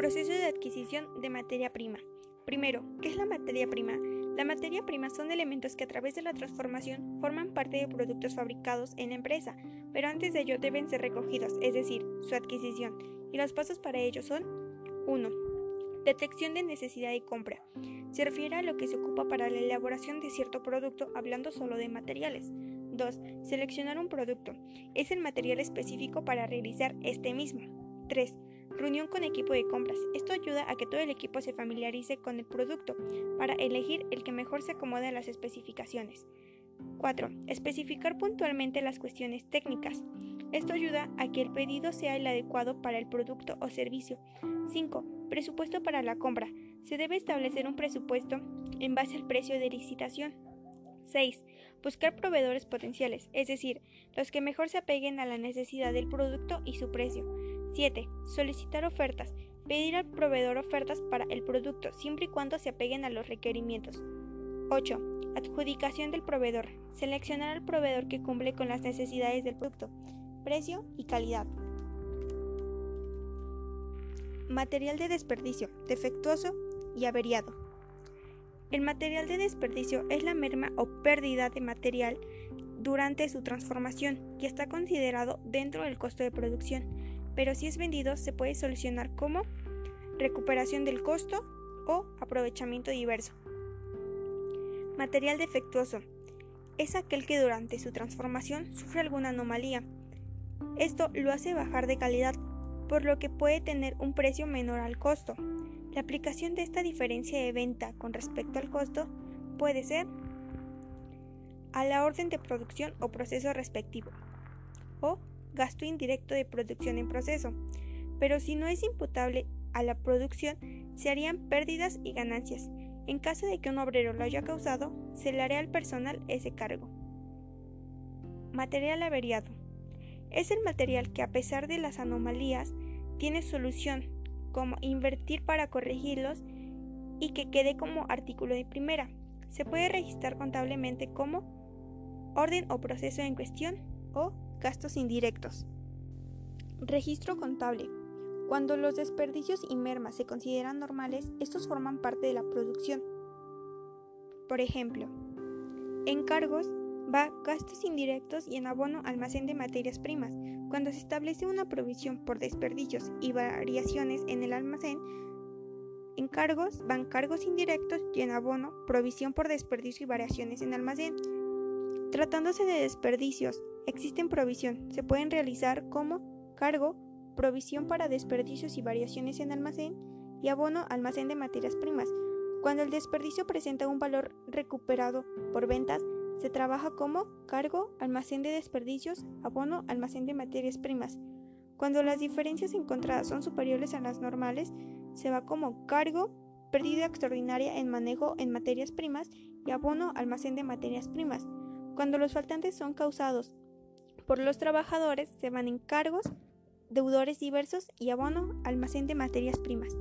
Proceso de adquisición de materia prima. Primero, ¿qué es la materia prima? La materia prima son elementos que a través de la transformación forman parte de productos fabricados en la empresa, pero antes de ello deben ser recogidos, es decir, su adquisición, y los pasos para ello son 1. Detección de necesidad de compra. Se refiere a lo que se ocupa para la elaboración de cierto producto hablando solo de materiales. 2. Seleccionar un producto. Es el material específico para realizar este mismo. 3. Reunión con equipo de compras. Esto ayuda a que todo el equipo se familiarice con el producto para elegir el que mejor se acomode a las especificaciones. 4. Especificar puntualmente las cuestiones técnicas. Esto ayuda a que el pedido sea el adecuado para el producto o servicio. 5. Presupuesto para la compra. Se debe establecer un presupuesto en base al precio de licitación. 6. Buscar proveedores potenciales, es decir, los que mejor se apeguen a la necesidad del producto y su precio. 7. Solicitar ofertas. Pedir al proveedor ofertas para el producto siempre y cuando se apeguen a los requerimientos. 8. Adjudicación del proveedor. Seleccionar al proveedor que cumple con las necesidades del producto, precio y calidad. Material de desperdicio, defectuoso y averiado. El material de desperdicio es la merma o pérdida de material durante su transformación y está considerado dentro del costo de producción pero si es vendido se puede solucionar como recuperación del costo o aprovechamiento diverso. Material defectuoso es aquel que durante su transformación sufre alguna anomalía. Esto lo hace bajar de calidad, por lo que puede tener un precio menor al costo. La aplicación de esta diferencia de venta con respecto al costo puede ser a la orden de producción o proceso respectivo o gasto indirecto de producción en proceso, pero si no es imputable a la producción, se harían pérdidas y ganancias. En caso de que un obrero lo haya causado, se le hará al personal ese cargo. Material averiado. Es el material que a pesar de las anomalías tiene solución, como invertir para corregirlos y que quede como artículo de primera. Se puede registrar contablemente como orden o proceso en cuestión o gastos indirectos. Registro contable. Cuando los desperdicios y mermas se consideran normales, estos forman parte de la producción. Por ejemplo, en cargos va gastos indirectos y en abono almacén de materias primas. Cuando se establece una provisión por desperdicios y variaciones en el almacén, en cargos van cargos indirectos y en abono provisión por desperdicio y variaciones en almacén. Tratándose de desperdicios, existen provisión. Se pueden realizar como cargo, provisión para desperdicios y variaciones en almacén y abono almacén de materias primas. Cuando el desperdicio presenta un valor recuperado por ventas, se trabaja como cargo, almacén de desperdicios, abono, almacén de materias primas. Cuando las diferencias encontradas son superiores a las normales, se va como cargo, pérdida extraordinaria en manejo en materias primas y abono, almacén de materias primas. Cuando los faltantes son causados por los trabajadores, se van en cargos, deudores diversos y abono, almacén de materias primas.